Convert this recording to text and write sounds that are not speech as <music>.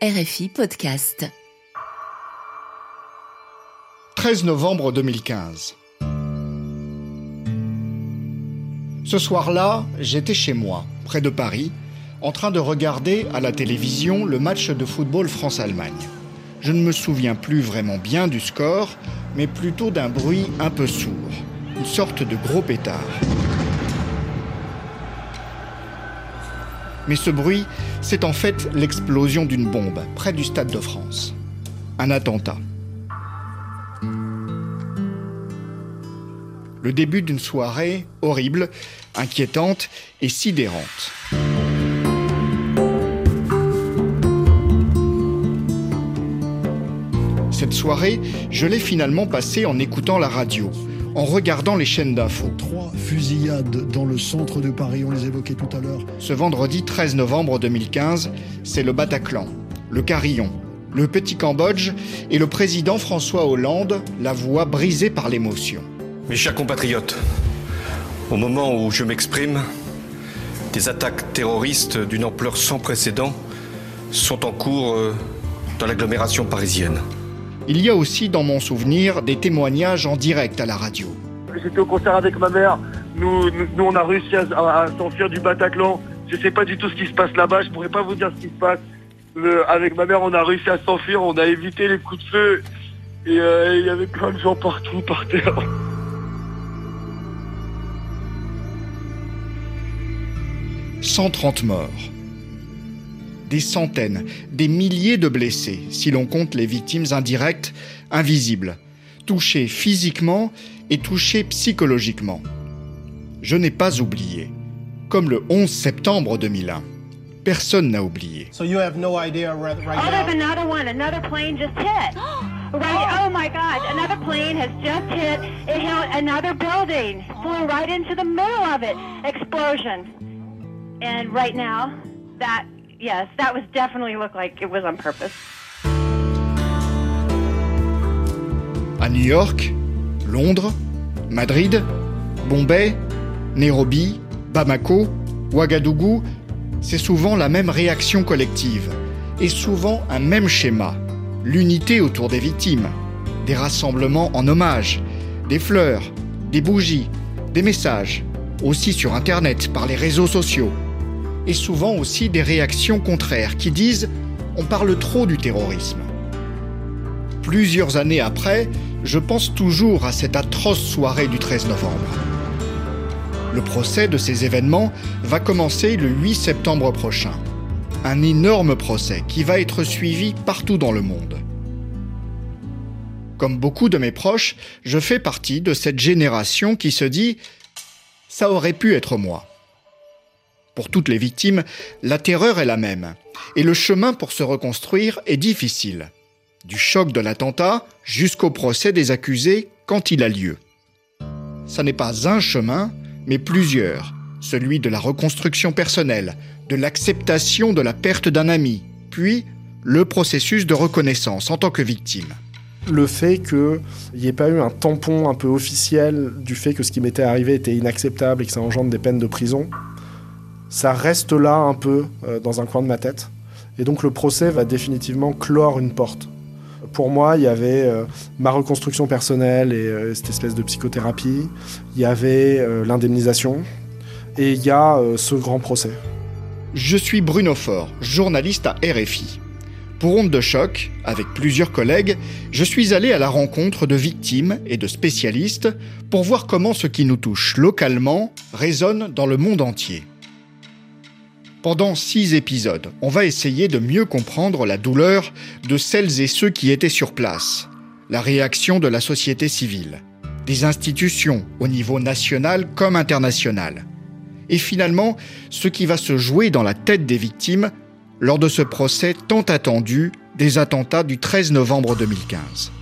RFI Podcast. 13 novembre 2015. Ce soir-là, j'étais chez moi, près de Paris, en train de regarder à la télévision le match de football France-Allemagne. Je ne me souviens plus vraiment bien du score, mais plutôt d'un bruit un peu sourd, une sorte de gros pétard. Mais ce bruit, c'est en fait l'explosion d'une bombe près du Stade de France. Un attentat. Le début d'une soirée horrible, inquiétante et sidérante. Cette soirée, je l'ai finalement passée en écoutant la radio, en regardant les chaînes d'infos. Trois fusillades dans le centre de Paris, on les évoquait tout à l'heure. Ce vendredi 13 novembre 2015, c'est le Bataclan, le Carillon, le Petit Cambodge et le président François Hollande, la voix brisée par l'émotion. Mes chers compatriotes, au moment où je m'exprime, des attaques terroristes d'une ampleur sans précédent sont en cours euh, dans l'agglomération parisienne. Il y a aussi dans mon souvenir des témoignages en direct à la radio. J'étais au concert avec ma mère. Nous, nous, nous, on a réussi à, à- à s'enfuir du Bataclan. Je sais pas du tout ce qui se passe là-bas. Je pourrais pas vous dire ce qui se passe. Le- avec ma mère, on a réussi à s'enfuir. On a évité les coups de feu. Et euh, il y avait plein de gens partout par terre. « 130 morts. Des centaines, des milliers de blessés, si l'on compte les victimes indirectes, invisibles, touchées physiquement et touchées psychologiquement. Je n'ai pas oublié. Comme le 11 septembre 2001. Personne n'a oublié. So you have no idea right, right Oh, there's another one. Another plane just hit. <gasps> Right. Oh my God! Another plane has just hit. It hit another building. Flew right into the middle of it. Explosion. And right now, that yes, that was definitely looked like it was on purpose. À New York, Londres, Madrid, Bombay, Nairobi, Bamako, Ouagadougou, c'est souvent la même réaction collective et souvent un même schéma. L'unité autour des victimes, des rassemblements en hommage, des fleurs, des bougies, des messages, aussi sur Internet, par les réseaux sociaux. Et souvent aussi des réactions contraires qui disent on parle trop du terrorisme. Plusieurs années après, je pense toujours à cette atroce soirée du 13 novembre. Le procès de ces événements va commencer le 8 septembre prochain. Un énorme procès qui va être suivi partout dans le monde. Comme beaucoup de mes proches, je fais partie de cette génération qui se dit ⁇ ça aurait pu être moi ⁇ Pour toutes les victimes, la terreur est la même, et le chemin pour se reconstruire est difficile du choc de l'attentat jusqu'au procès des accusés quand il a lieu. Ça n'est pas un chemin, mais plusieurs. Celui de la reconstruction personnelle, de l'acceptation de la perte d'un ami, puis le processus de reconnaissance en tant que victime. le fait qu'il n'y ait pas eu un tampon un peu officiel du fait que ce qui m'était arrivé était inacceptable et que ça engendre des peines de prison, ça reste là un peu euh, dans un coin de ma tête. Et donc le procès va définitivement clore une porte. Pour moi, il y avait euh, ma reconstruction personnelle et euh, cette espèce de psychothérapie, il y avait l'indemnisation, et il y a ce grand procès. Je suis Bruno Faure, journaliste à RFI. Pour Onde de choc, avec plusieurs collègues, je suis allé à la rencontre de victimes et de spécialistes pour voir comment ce qui nous touche localement résonne dans le monde entier. Pendant six épisodes, on va essayer de mieux comprendre la douleur de celles et ceux qui étaient sur place, la réaction de la société civile, des institutions au niveau national comme international, et finalement ce qui va se jouer dans la tête des victimes lors de ce procès tant attendu des attentats du 13 novembre 2015.